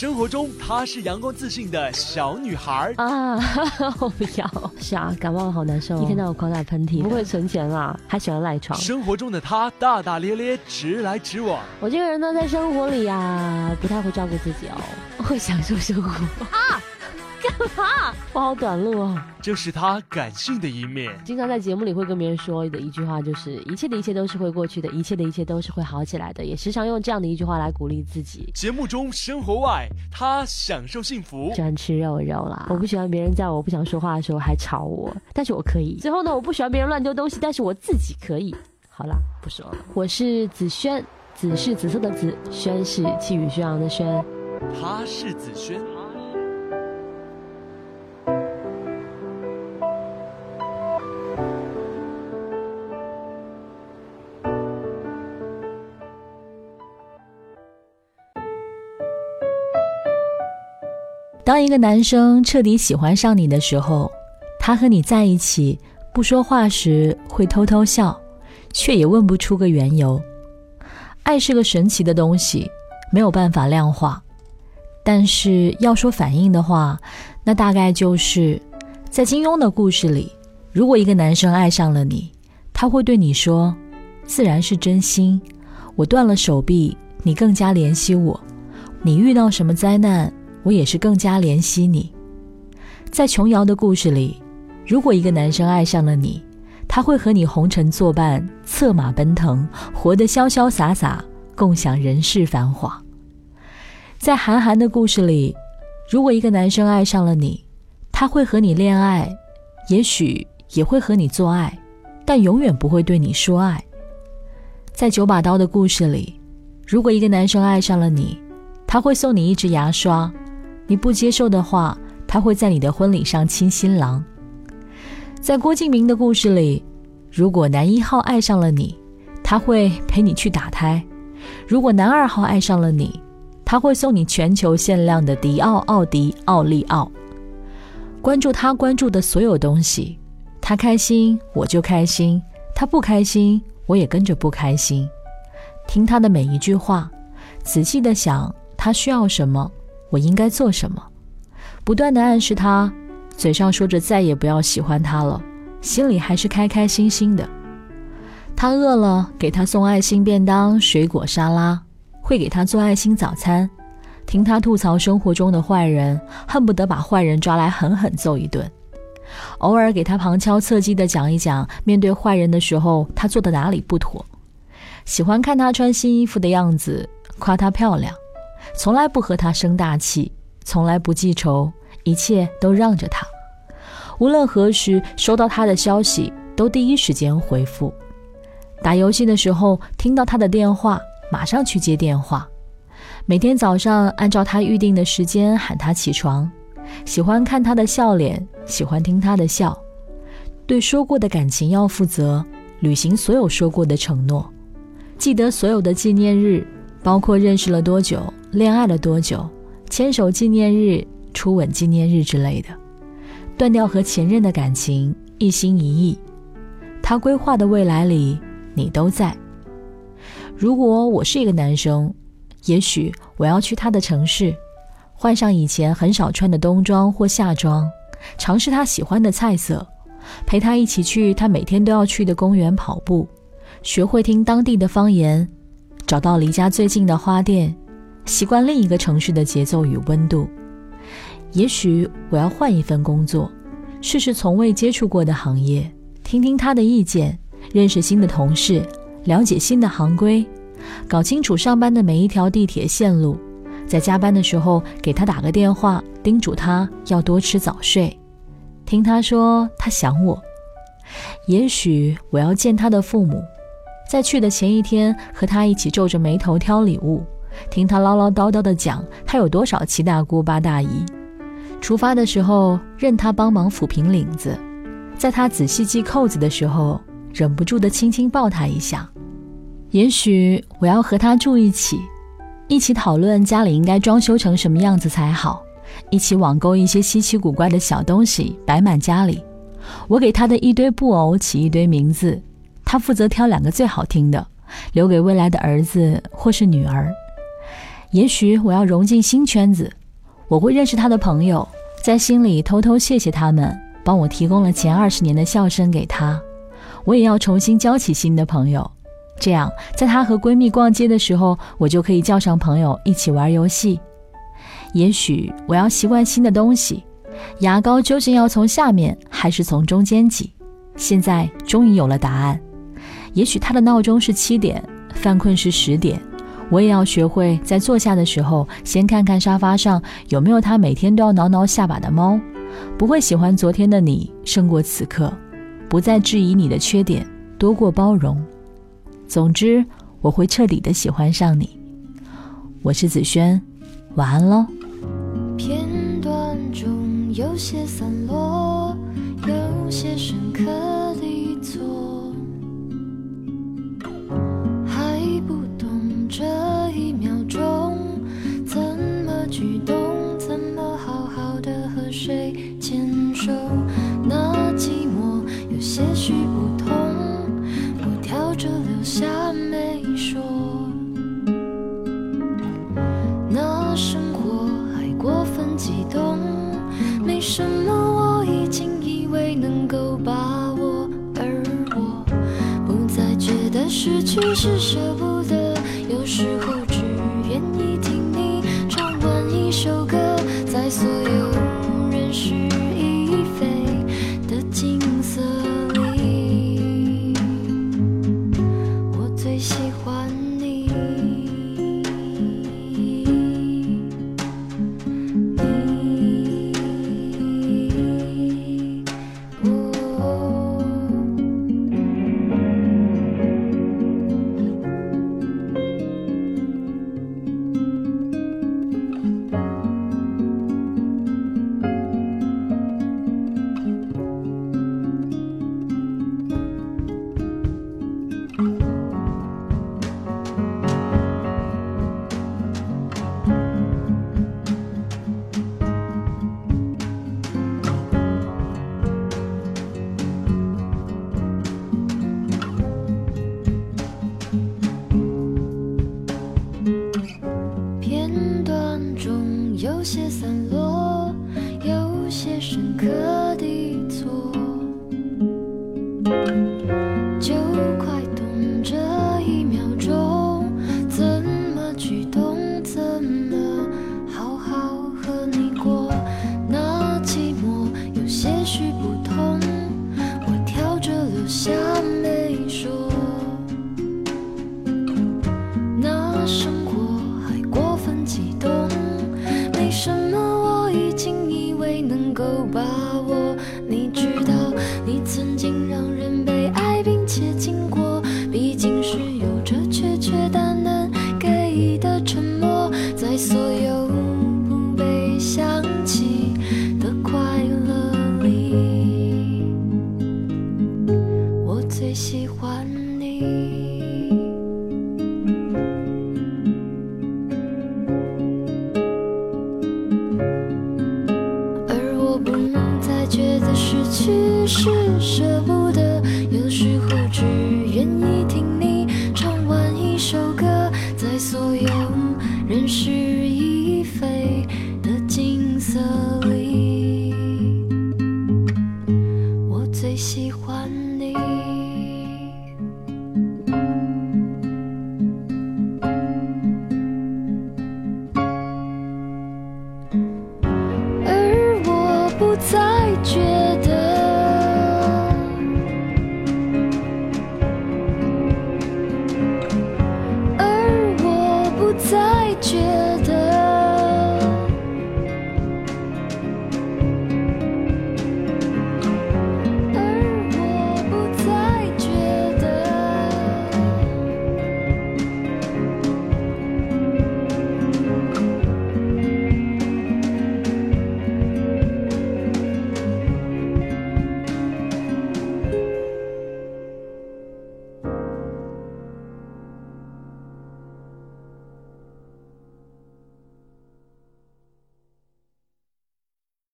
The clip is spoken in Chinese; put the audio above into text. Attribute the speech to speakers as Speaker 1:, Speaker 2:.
Speaker 1: 生活中她是阳光自信的小女孩
Speaker 2: 啊！我不要，是啊，感冒好难受，一天到晚狂打喷嚏，不会存钱啦，还喜欢赖床。
Speaker 1: 生活中的她大大咧咧，直来直往。
Speaker 2: 我这个人呢，在生活里啊，不太会照顾自己哦，会享受生活啊。干嘛？我好短路哦。
Speaker 1: 这是他感性的一面。
Speaker 2: 经常在节目里会跟别人说的一句话，就是一切的一切都是会过去的，一切的一切都是会好起来的。也时常用这样的一句话来鼓励自己。
Speaker 1: 节目中生活外，他享受幸福。
Speaker 2: 喜欢吃肉肉啦。我不喜欢别人在我不想说话的时候还吵我，但是我可以。最后呢，我不喜欢别人乱丢东西，但是我自己可以。好啦，不说了。我是子轩，紫是紫色的紫，轩是气宇轩昂的轩。
Speaker 1: 他是紫萱。
Speaker 3: 当一个男生彻底喜欢上你的时候，他和你在一起不说话时会偷偷笑，却也问不出个缘由。爱是个神奇的东西，没有办法量化。但是要说反应的话，那大概就是在金庸的故事里，如果一个男生爱上了你，他会对你说：“自然是真心。我断了手臂，你更加怜惜我。你遇到什么灾难？”我也是更加怜惜你。在琼瑶的故事里，如果一个男生爱上了你，他会和你红尘作伴，策马奔腾，活得潇潇洒洒，共享人世繁华。在韩寒的故事里，如果一个男生爱上了你，他会和你恋爱，也许也会和你做爱，但永远不会对你说爱。在九把刀的故事里，如果一个男生爱上了你，他会送你一支牙刷。你不接受的话，他会在你的婚礼上亲新郎。在郭敬明的故事里，如果男一号爱上了你，他会陪你去打胎；如果男二号爱上了你，他会送你全球限量的迪奥、奥迪、奥利奥。关注他关注的所有东西，他开心我就开心，他不开心我也跟着不开心。听他的每一句话，仔细的想他需要什么。我应该做什么？不断的暗示他，嘴上说着再也不要喜欢他了，心里还是开开心心的。他饿了，给他送爱心便当、水果沙拉，会给他做爱心早餐，听他吐槽生活中的坏人，恨不得把坏人抓来狠狠揍一顿。偶尔给他旁敲侧击的讲一讲，面对坏人的时候他做的哪里不妥。喜欢看他穿新衣服的样子，夸她漂亮。从来不和他生大气，从来不记仇，一切都让着他。无论何时收到他的消息，都第一时间回复。打游戏的时候听到他的电话，马上去接电话。每天早上按照他预定的时间喊他起床。喜欢看他的笑脸，喜欢听他的笑。对说过的感情要负责，履行所有说过的承诺。记得所有的纪念日，包括认识了多久。恋爱了多久？牵手纪念日、初吻纪念日之类的，断掉和前任的感情，一心一意。他规划的未来里，你都在。如果我是一个男生，也许我要去他的城市，换上以前很少穿的冬装或夏装，尝试他喜欢的菜色，陪他一起去他每天都要去的公园跑步，学会听当地的方言，找到离家最近的花店。习惯另一个城市的节奏与温度，也许我要换一份工作，试试从未接触过的行业，听听他的意见，认识新的同事，了解新的行规，搞清楚上班的每一条地铁线路，在加班的时候给他打个电话，叮嘱他要多吃早睡，听他说他想我。也许我要见他的父母，在去的前一天和他一起皱着眉头挑礼物。听他唠唠叨叨的讲，他有多少七大姑八大姨。出发的时候，任他帮忙抚平领子，在他仔细系扣子的时候，忍不住的轻轻抱他一下。也许我要和他住一起，一起讨论家里应该装修成什么样子才好，一起网购一些稀奇古怪的小东西摆满家里。我给他的一堆布偶起一堆名字，他负责挑两个最好听的，留给未来的儿子或是女儿。
Speaker 4: 也许我要融进新圈子，我会认识他的朋友，在心里偷偷谢谢他们，帮我提供了前二十年的笑声给他。我也要重新交起新的朋友，这样在她和闺蜜逛街的时候，我就可以叫上朋友一起玩游戏。也许我要习惯新的东西，牙膏究竟要从下面还是从中间挤？现在终于有了答案。也许他的闹钟是七点，犯困是十点，我也要学会在坐下的时候先看看沙发上有没有他每天都要挠挠下巴的猫。不会喜欢昨天的你胜过此刻。不再质疑你的缺点，多过包容。总之，我会彻底的喜欢上你。我是子轩，晚安喽。片段中有些散落，有些深刻的错，下没说。那生活还过分激动，没什么我已经以为能够把握，而我不再觉得失去是舍不得，有时候只愿意听你唱完一首歌，其实舍不得，有时候只愿意听你唱完一首歌，在所有人世。
Speaker 5: 再见。